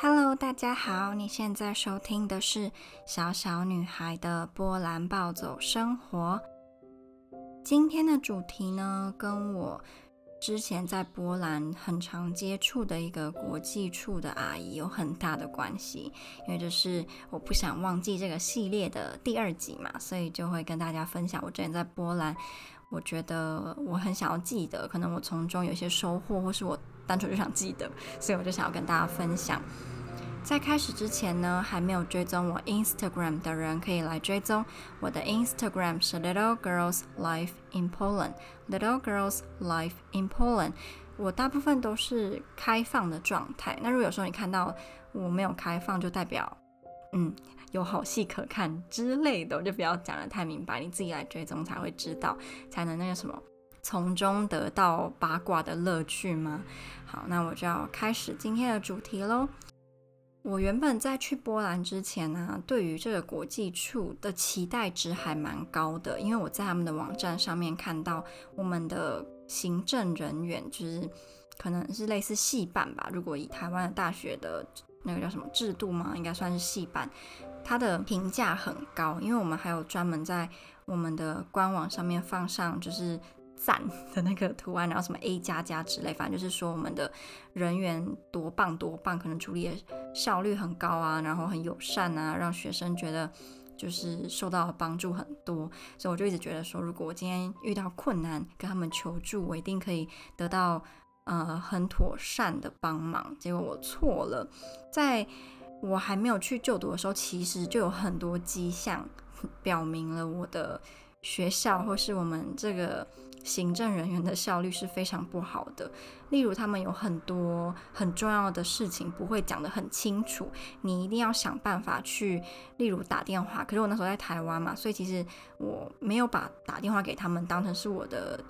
Hello，大家好，你现在收听的是小小女孩的波兰暴走生活。今天的主题呢，跟我之前在波兰很常接触的一个国际处的阿姨有很大的关系，因为这是我不想忘记这个系列的第二集嘛，所以就会跟大家分享我之前在波兰，我觉得我很想要记得，可能我从中有些收获，或是我单纯就想记得，所以我就想要跟大家分享。在开始之前呢，还没有追踪我 Instagram 的人可以来追踪我的 Instagram 是 Little Girls Life in Poland。Little Girls Life in Poland，我大部分都是开放的状态。那如果有时候你看到我没有开放，就代表嗯有好戏可看之类的，我就不要讲得太明白，你自己来追踪才会知道，才能那个什么从中得到八卦的乐趣吗？好，那我就要开始今天的主题喽。我原本在去波兰之前呢、对于这个国际处的期待值还蛮高的，因为我在他们的网站上面看到我们的行政人员，就是可能是类似系办吧。如果以台湾的大学的那个叫什么制度嘛，应该算是系办，它的评价很高，因为我们还有专门在我们的官网上面放上就是。赞的那个图案，然后什么 A 加加之类，反正就是说我们的人员多棒多棒，可能处理的效率很高啊，然后很友善啊，让学生觉得就是受到帮助很多。所以我就一直觉得说，如果我今天遇到困难跟他们求助，我一定可以得到呃很妥善的帮忙。结果我错了，在我还没有去就读的时候，其实就有很多迹象表明了我的学校或是我们这个。行政人员的效率是非常不好的，例如他们有很多很重要的事情不会讲得很清楚，你一定要想办法去，例如打电话。可是我那时候在台湾嘛，所以其实我没有把打电话给他们当成是我的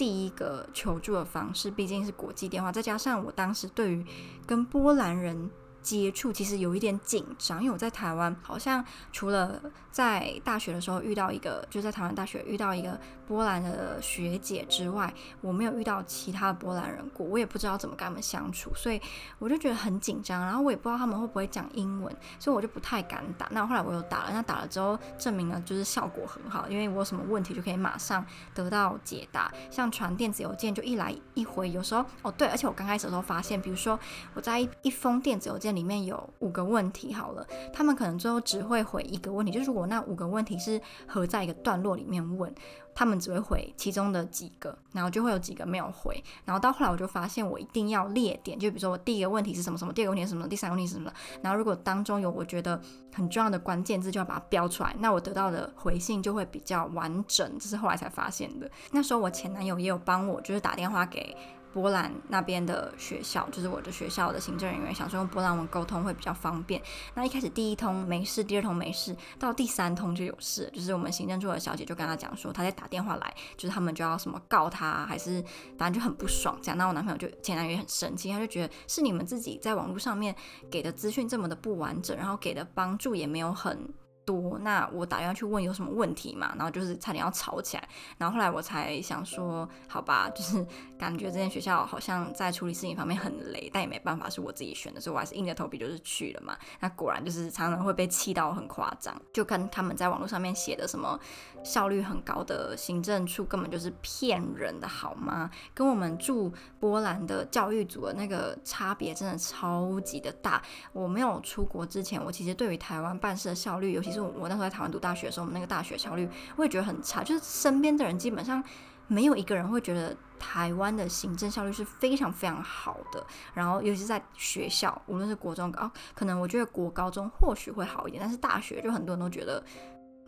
第一个求助的方式，毕竟是国际电话，再加上我当时对于跟波兰人。接触其实有一点紧张，因为我在台湾，好像除了在大学的时候遇到一个，就在台湾大学遇到一个波兰的学姐之外，我没有遇到其他的波兰人过，我也不知道怎么跟他们相处，所以我就觉得很紧张，然后我也不知道他们会不会讲英文，所以我就不太敢打。那后来我又打了，那打了之后证明了就是效果很好，因为我有什么问题就可以马上得到解答，像传电子邮件就一来一回，有时候哦对，而且我刚开始的时候发现，比如说我在一一封电子邮件。里面有五个问题，好了，他们可能最后只会回一个问题，就是如果那五个问题是合在一个段落里面问。他们只会回其中的几个，然后就会有几个没有回，然后到后来我就发现我一定要列点，就比如说我第一个问题是什么什么，第二个问题是什么，第三个问题是什么，然后如果当中有我觉得很重要的关键字，就要把它标出来，那我得到的回信就会比较完整。这是后来才发现的。那时候我前男友也有帮我，就是打电话给波兰那边的学校，就是我的学校的行政人员，想说用波兰文沟通会比较方便。那一开始第一通没事，第二通没事，到第三通就有事，就是我们行政处的小姐就跟他讲说，他在打电话来，就是他们就要什么告他，还是反正就很不爽。这样，那我男朋友就前男友也很生气，他就觉得是你们自己在网络上面给的资讯这么的不完整，然后给的帮助也没有很。多，那我打电话去问有什么问题嘛，然后就是差点要吵起来，然后后来我才想说，好吧，就是 感觉这间学校好像在处理事情方面很雷，但也没办法，是我自己选的，所以我还是硬着头皮就是去了嘛。那果然就是常常会被气到很夸张，就跟他们在网络上面写的什么效率很高的行政处根本就是骗人的，好吗？跟我们驻波兰的教育组的那个差别真的超级的大。我没有出国之前，我其实对于台湾办事的效率，尤其是我那时候在台湾读大学的时候，我们那个大学效率我也觉得很差，就是身边的人基本上没有一个人会觉得台湾的行政效率是非常非常好的。然后尤其是在学校，无论是国中哦，可能我觉得国高中或许会好一点，但是大学就很多人都觉得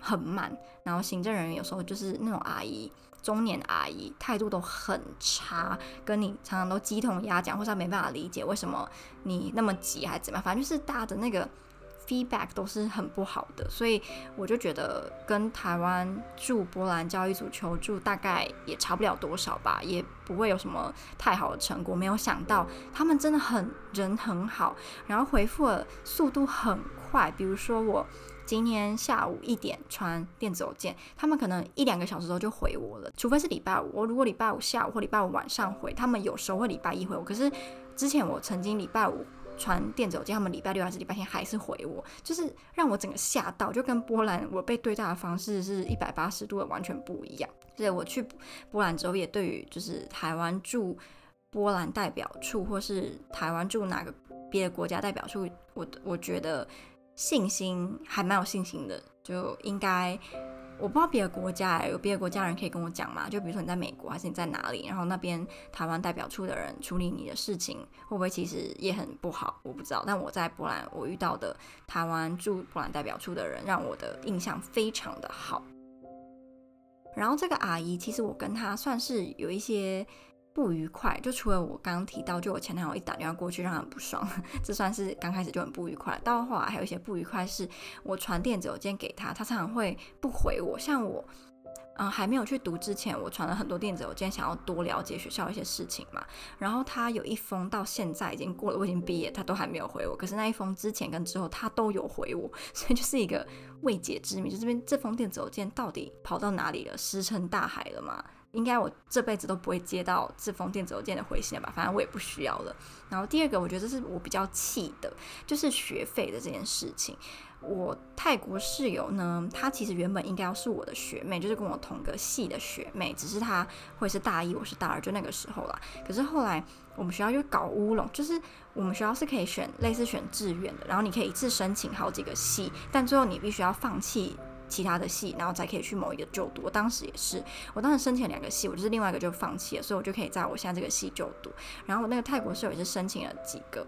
很慢。然后行政人员有时候就是那种阿姨，中年阿姨态度都很差，跟你常常都鸡同鸭讲，或者没办法理解为什么你那么急还怎么样，反正就是大家的那个。Feedback 都是很不好的，所以我就觉得跟台湾驻波兰教育组求助大概也差不了多少吧，也不会有什么太好的成果。没有想到他们真的很人很好，然后回复的速度很快。比如说我今天下午一点传电子邮件，他们可能一两个小时之后就回我了。除非是礼拜五，我如果礼拜五下午或礼拜五晚上回，他们有时候会礼拜一回我。可是之前我曾经礼拜五。传电子邮件，他们礼拜六还是礼拜天还是回我，就是让我整个吓到，就跟波兰我被对待的方式是一百八十度的完全不一样。所以我去波兰之后，也对于就是台湾驻波兰代表处，或是台湾驻哪个别的国家代表处，我我觉得信心还蛮有信心的，就应该。我不知道别的国家有别的国家人可以跟我讲吗？就比如说你在美国还是你在哪里，然后那边台湾代表处的人处理你的事情会不会其实也很不好？我不知道。但我在波兰，我遇到的台湾驻波兰代表处的人让我的印象非常的好。然后这个阿姨其实我跟她算是有一些。不愉快，就除了我刚刚提到，就我前男友一打电话过去让他很不爽，这算是刚开始就很不愉快。到后来还有一些不愉快，是我传电子邮件给他，他常常会不回我。像我，嗯、还没有去读之前，我传了很多电子邮件，想要多了解学校一些事情嘛。然后他有一封到现在已经过了，我已经毕业，他都还没有回我。可是那一封之前跟之后他都有回我，所以就是一个未解之谜。就这边这封电子邮件到底跑到哪里了？石沉大海了吗？应该我这辈子都不会接到这封电子邮件的回信了吧？反正我也不需要了。然后第二个，我觉得这是我比较气的，就是学费的这件事情。我泰国室友呢，她其实原本应该要是我的学妹，就是跟我同个系的学妹，只是她会是大一，我是大二，就那个时候啦。可是后来我们学校就搞乌龙，就是我们学校是可以选类似选志愿的，然后你可以一次申请好几个系，但最后你必须要放弃。其他的系，然后才可以去某一个就读。我当时也是，我当时申请两个系，我就是另外一个就放弃了，所以我就可以在我现在这个系就读。然后我那个泰国室友也是申请了几个，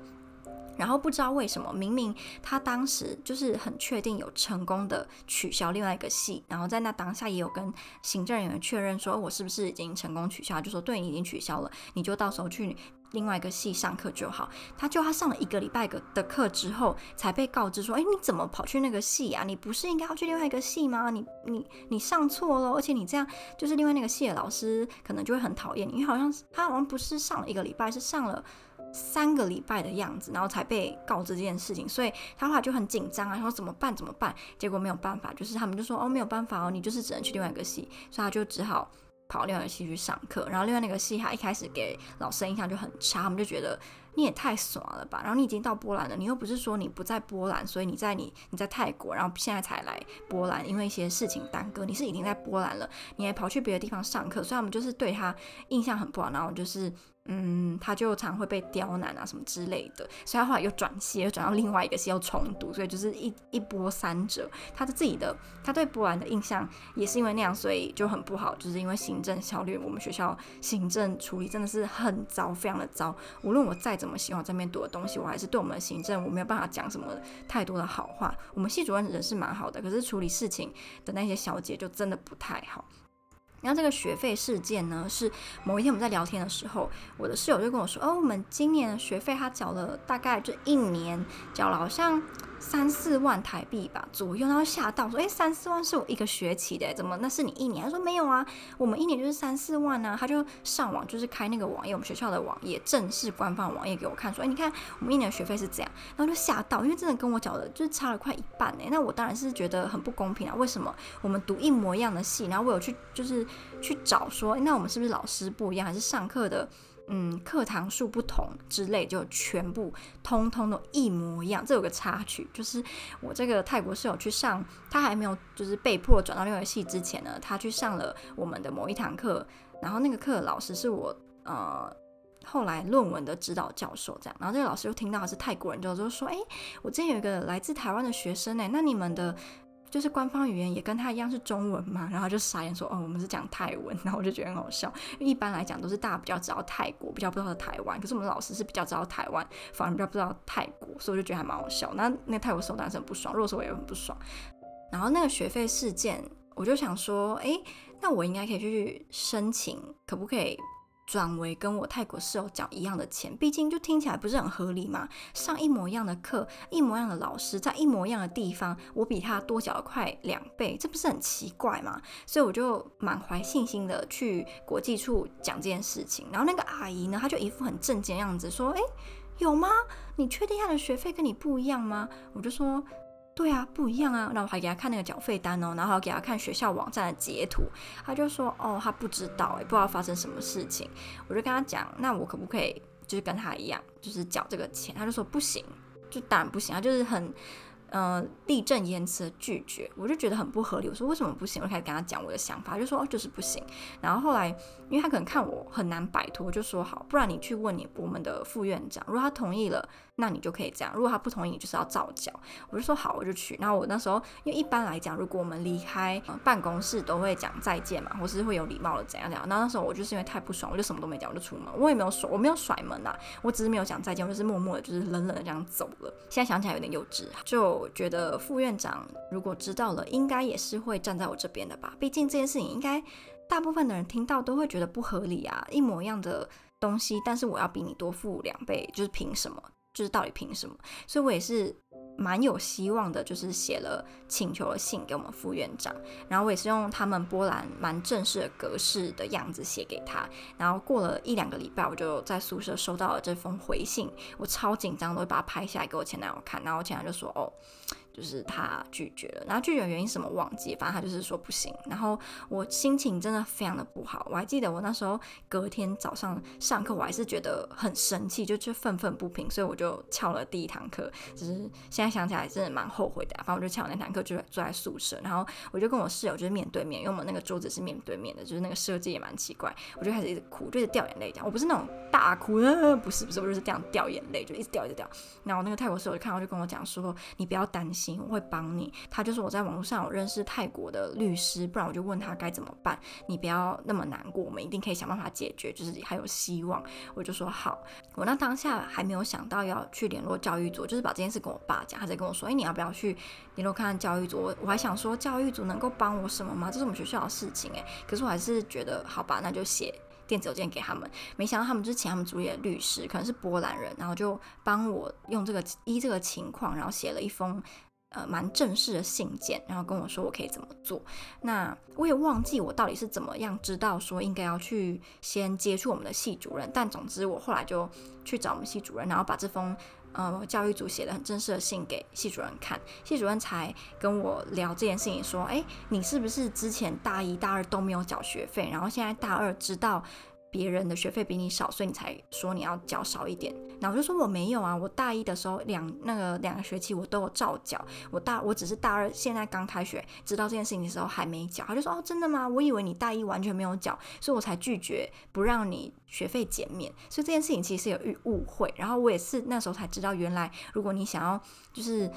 然后不知道为什么，明明他当时就是很确定有成功的取消另外一个系，然后在那当下也有跟行政人员确认说，我是不是已经成功取消，就说对，你已经取消了，你就到时候去。另外一个系上课就好，他就他上了一个礼拜的课之后，才被告知说，哎，你怎么跑去那个系啊？你不是应该要去另外一个系吗？你你你上错了，而且你这样就是另外那个系的老师可能就会很讨厌你，因为好像他好像不是上了一个礼拜，是上了三个礼拜的样子，然后才被告知这件事情，所以他后来就很紧张啊，说怎么办怎么办？结果没有办法，就是他们就说，哦，没有办法哦，你就是只能去另外一个系，所以他就只好。跑另外一个系去上课，然后另外那个系他一开始给老师印象就很差，他们就觉得你也太耍了吧。然后你已经到波兰了，你又不是说你不在波兰，所以你在你你在泰国，然后现在才来波兰，因为一些事情耽搁，你是已经在波兰了，你还跑去别的地方上课，所以他们就是对他印象很不好，然后就是。嗯，他就常会被刁难啊，什么之类的，所以他后来又转系，又转到另外一个系，又重读，所以就是一一波三折。他的自己的，他对波兰的印象也是因为那样，所以就很不好，就是因为行政效率，我们学校行政处理真的是很糟，非常的糟。无论我再怎么喜欢这边读的东西，我还是对我们的行政我没有办法讲什么太多的好话。我们系主任人是蛮好的，可是处理事情的那些小姐就真的不太好。然后这个学费事件呢，是某一天我们在聊天的时候，我的室友就跟我说：“哦，我们今年的学费他缴了大概就一年缴了好像。”三四万台币吧左右，然后吓到说：“诶，三四万是我一个学期的，怎么那是你一年？”他说：“没有啊，我们一年就是三四万啊。”他就上网就是开那个网页，我们学校的网页，正式官方网页给我看，说：“诶，你看我们一年的学费是这样。”然后就吓到，因为真的跟我缴的就是差了快一半诶。那我当然是觉得很不公平啊！为什么我们读一模一样的系，然后我有去就是去找说，那我们是不是老师不一样，还是上课的？嗯，课堂数不同之类，就全部通通都一模一样。这有个插曲，就是我这个泰国室友去上，他还没有就是被迫转到另外一系之前呢，他去上了我们的某一堂课，然后那个课老师是我呃后来论文的指导教授，这样，然后这个老师又听到是泰国人，就就说：“哎，我之前有一个来自台湾的学生哎，那你们的。”就是官方语言也跟他一样是中文嘛，然后就傻眼说哦，我们是讲泰文，然后我就觉得很好笑。因为一般来讲都是大家比较知道泰国，比较不知道台湾，可是我们老师是比较知道台湾，反而比较不知道泰国，所以我就觉得还蛮好笑。那那个泰国时候当时很不爽，如果说我也很不爽。然后那个学费事件，我就想说，哎，那我应该可以去申请，可不可以？转为跟我泰国室友缴一样的钱，毕竟就听起来不是很合理嘛。上一模一样的课，一模一样的老师，在一模一样的地方，我比他多缴了快两倍，这不是很奇怪吗？所以我就满怀信心的去国际处讲这件事情。然后那个阿姨呢，她就一副很正经的样子说：“诶，有吗？你确定他的学费跟你不一样吗？”我就说。对啊，不一样啊。然后我还给他看那个缴费单哦，然后给他看学校网站的截图。他就说：“哦，他不知道，哎，不知道发生什么事情。”我就跟他讲：“那我可不可以就是跟他一样，就是缴这个钱。他就说不行，就当然不行，啊就是很。呃，义正言辞的拒绝，我就觉得很不合理。我说为什么不行？我开始跟他讲我的想法，就说哦，就是不行。然后后来，因为他可能看我很难摆脱，我就说好，不然你去问你我们的副院长，如果他同意了，那你就可以这样；如果他不同意，你就是要照缴。我就说好，我就去。然后我那时候，因为一般来讲，如果我们离开、办公室，都会讲再见嘛，或是会有礼貌的怎样怎样。然后那时候我就是因为太不爽，我就什么都没讲，我就出门。我也没有甩，我没有甩门呐、啊，我只是没有讲再见，我就是默默的，就是冷冷的这样走了。现在想起来有点幼稚，就。觉得副院长如果知道了，应该也是会站在我这边的吧。毕竟这件事情，应该大部分的人听到都会觉得不合理啊，一模一样的东西，但是我要比你多付两倍，就是凭什么？就是到底凭什么？所以我也是。蛮有希望的，就是写了请求的信给我们副院长，然后我也是用他们波兰蛮正式的格式的样子写给他，然后过了一两个礼拜，我就在宿舍收到了这封回信，我超紧张，都会把它拍下来给我前男友看，然后我前男友就说：“哦。”就是他拒绝了，然后拒绝的原因什么忘记，反正他就是说不行。然后我心情真的非常的不好，我还记得我那时候隔天早上上课，我还是觉得很生气，就就愤愤不平，所以我就翘了第一堂课。只是现在想起来真的蛮后悔的，反正我就翘那堂课，就是坐在宿舍，然后我就跟我室友就是面对面，因为我们那个桌子是面对面的，就是那个设计也蛮奇怪，我就开始一直哭，就一直掉眼泪这样。我不是那种大哭，不是不是，我就是这样掉眼泪，就一直掉一直掉。然后那个泰国室友就看到就跟我讲说，你不要担心。我会帮你。他就说我在网络上有认识泰国的律师，不然我就问他该怎么办。你不要那么难过，我们一定可以想办法解决，就是还有希望。我就说好。我那当下还没有想到要去联络教育组，就是把这件事跟我爸讲，他在跟我说，哎，你要不要去联络看看教育组？我我还想说教育组能够帮我什么吗？这是我们学校的事情哎。可是我还是觉得好吧，那就写。电子邮件给他们，没想到他们就是请他们组里的律师，可能是波兰人，然后就帮我用这个依这个情况，然后写了一封呃蛮正式的信件，然后跟我说我可以怎么做。那我也忘记我到底是怎么样知道说应该要去先接触我们的系主任，但总之我后来就去找我们系主任，然后把这封。呃，教育组写的很正式的信给系主任看，系主任才跟我聊这件事情，说，哎，你是不是之前大一大二都没有缴学费，然后现在大二知道别人的学费比你少，所以你才说你要缴少一点。然后我就说我没有啊，我大一的时候两那个两个学期我都有照缴。我大我只是大二现在刚开学，知道这件事情的时候还没缴。他就说哦，真的吗？我以为你大一完全没有缴，所以我才拒绝不让你学费减免。所以这件事情其实是有误会。然后我也是那时候才知道，原来如果你想要就是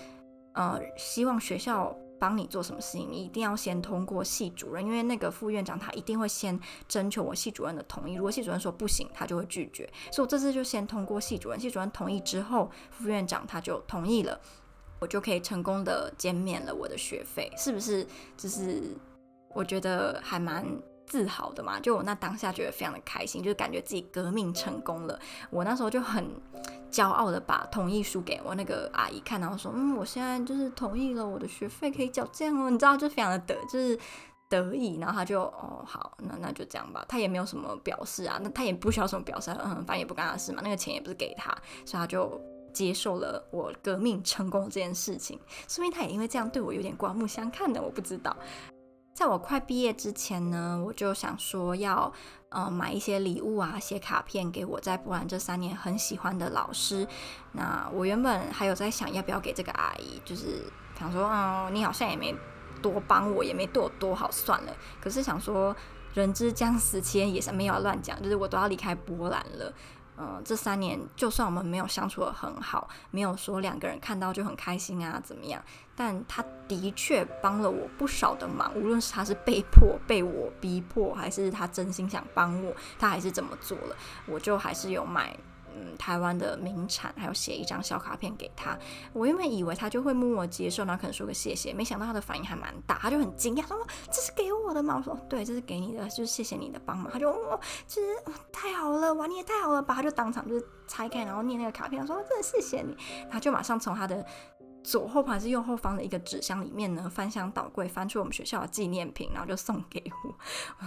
呃希望学校。帮你做什么事情，你一定要先通过系主任，因为那个副院长他一定会先征求我系主任的同意。如果系主任说不行，他就会拒绝。所以我这次就先通过系主任，系主任同意之后，副院长他就同意了，我就可以成功的减免了我的学费，是不是？就是我觉得还蛮。自豪的嘛，就我那当下觉得非常的开心，就是感觉自己革命成功了。我那时候就很骄傲的把同意书给我那个阿姨看，然后说：“嗯，我现在就是同意了，我的学费可以缴这样哦。”你知道，就非常的得，就是得意。然后他就哦，好，那那就这样吧。他也没有什么表示啊，那他也不需要什么表示，嗯，反正也不干他事嘛。那个钱也不是给他，所以他就接受了我革命成功这件事情。说明他也因为这样对我有点刮目相看的，我不知道。在我快毕业之前呢，我就想说要呃买一些礼物啊，写卡片给我在波兰这三年很喜欢的老师。那我原本还有在想要不要给这个阿姨，就是想说，哦，你好像也没多帮我，也没对我多好，算了。可是想说，人之将死，其言也是没有乱讲，就是我都要离开波兰了。嗯，这三年就算我们没有相处的很好，没有说两个人看到就很开心啊，怎么样？但他的确帮了我不少的忙，无论是他是被迫被我逼迫，还是他真心想帮我，他还是这么做了，我就还是有买。嗯，台湾的名产，还有写一张小卡片给他。我原本以为他就会默默接受，然后可能说个谢谢，没想到他的反应还蛮大，他就很惊讶，他说：“这是给我的吗？”我说：“对，这是给你的，就是谢谢你的帮忙。”他就哦，其实太好了，哇，你也太好了吧！他就当场就是拆开，然后念那个卡片，他说：“真的谢谢你。”他就马上从他的。左后方还是右后方的一个纸箱里面呢，翻箱倒柜翻出我们学校的纪念品，然后就送给我。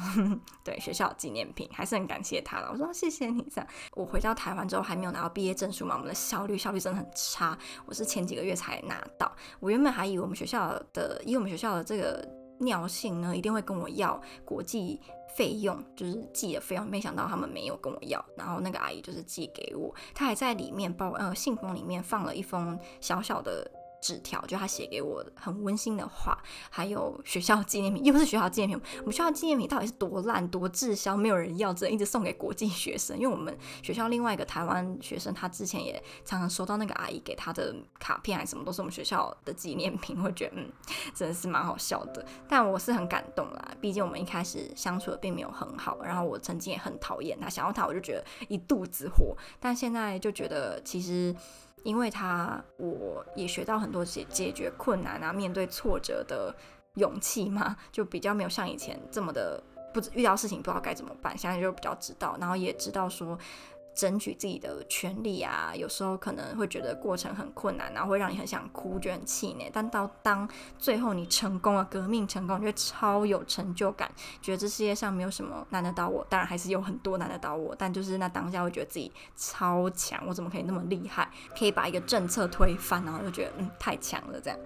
对，学校的纪念品还是很感谢他了。我说谢谢你这样。我回到台湾之后还没有拿到毕业证书嘛，我们的效率效率真的很差。我是前几个月才拿到。我原本还以为我们学校的以我们学校的这个尿性呢，一定会跟我要国际费用，就是寄的费用。没想到他们没有跟我要，然后那个阿姨就是寄给我，她还在里面包呃信封里面放了一封小小的。纸条就他写给我的很温馨的话，还有学校纪念品，又不是学校纪念品。我们学校纪念品到底是多烂多滞销，没有人要，只能一直送给国际学生。因为我们学校另外一个台湾学生，他之前也常常收到那个阿姨给他的卡片，还什么，都是我们学校的纪念品。会觉得嗯，真的是蛮好笑的。但我是很感动啦，毕竟我们一开始相处的并没有很好，然后我曾经也很讨厌他，想要他我就觉得一肚子火。但现在就觉得其实。因为他，我也学到很多解解决困难啊，面对挫折的勇气嘛，就比较没有像以前这么的不知遇到事情不知道该怎么办，现在就比较知道，然后也知道说。争取自己的权利啊，有时候可能会觉得过程很困难，然后会让你很想哭，觉得很气馁。但到当最后你成功了，革命成功，你就超有成就感，觉得这世界上没有什么难得倒我。当然还是有很多难得倒我，但就是那当下会觉得自己超强，我怎么可以那么厉害，可以把一个政策推翻，然后就觉得嗯太强了这样。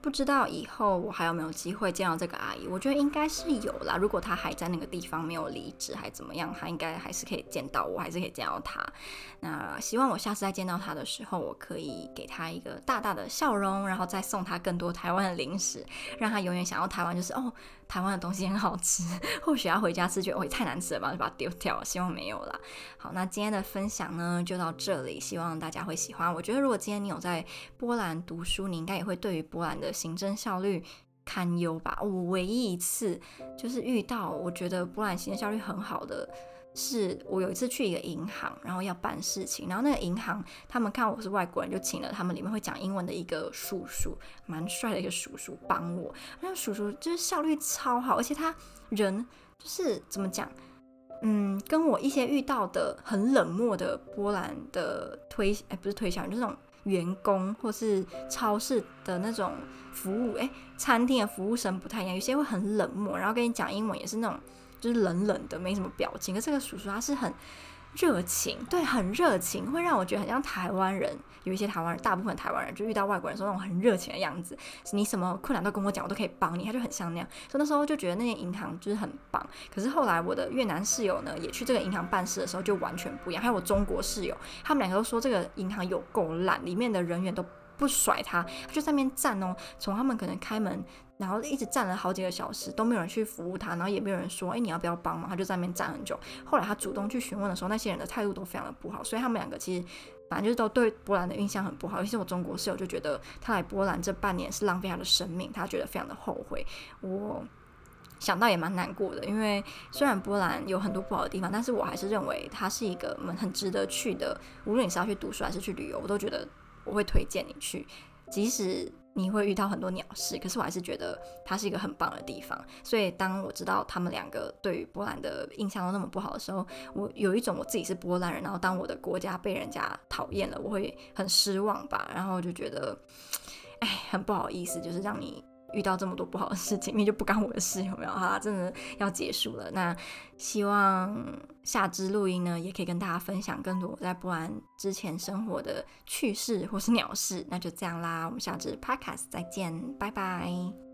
不知道以后我还有没有机会见到这个阿姨？我觉得应该是有啦。如果她还在那个地方没有离职，还怎么样，她应该还是可以见到我，还是可以见到她。那希望我下次再见到她的时候，我可以给她一个大大的笑容，然后再送她更多台湾的零食，让她永远想要台湾，就是哦。台湾的东西很好吃，或许要回家吃，觉得哦，太难吃了吧，就把它丢掉。希望没有啦。好，那今天的分享呢，就到这里，希望大家会喜欢。我觉得如果今天你有在波兰读书，你应该也会对于波兰的行政效率堪忧吧。我唯一一次就是遇到，我觉得波兰行政效率很好的。是我有一次去一个银行，然后要办事情，然后那个银行他们看我是外国人，就请了他们里面会讲英文的一个叔叔，蛮帅的一个叔叔帮我。那个叔叔就是效率超好，而且他人就是怎么讲，嗯，跟我一些遇到的很冷漠的波兰的推，哎，不是推销员，就那种员工或是超市的那种服务，哎，餐厅的服务生不太一样，有些会很冷漠，然后跟你讲英文也是那种。就是冷冷的，没什么表情。可这个叔叔他是很热情，对，很热情，会让我觉得很像台湾人。有一些台湾人，大部分台湾人就遇到外国人说那种很热情的样子，你什么困难都跟我讲，我都可以帮你，他就很像那样。所以那时候就觉得那间银行就是很棒。可是后来我的越南室友呢，也去这个银行办事的时候就完全不一样。还有我中国室友，他们两个都说这个银行有够烂，里面的人员都不甩他，他就在那边站哦，从他们可能开门。然后一直站了好几个小时，都没有人去服务他，然后也没有人说，哎，你要不要帮忙？他就在那边站很久。后来他主动去询问的时候，那些人的态度都非常的不好，所以他们两个其实反正就是都对波兰的印象很不好。尤其是我中国室友就觉得他来波兰这半年是浪费他的生命，他觉得非常的后悔。我想到也蛮难过的，因为虽然波兰有很多不好的地方，但是我还是认为它是一个很值得去的。无论你是要去读书还是去旅游，我都觉得我会推荐你去，即使。你会遇到很多鸟事，可是我还是觉得它是一个很棒的地方。所以当我知道他们两个对于波兰的印象都那么不好的时候，我有一种我自己是波兰人，然后当我的国家被人家讨厌了，我会很失望吧。然后就觉得，哎，很不好意思，就是让你。遇到这么多不好的事情，那就不干我的事，有没有？哈，真的要结束了。那希望下支录音呢，也可以跟大家分享更多我在波兰之前生活的趣事或是鸟事。那就这样啦，我们下支 podcast 再见，拜拜。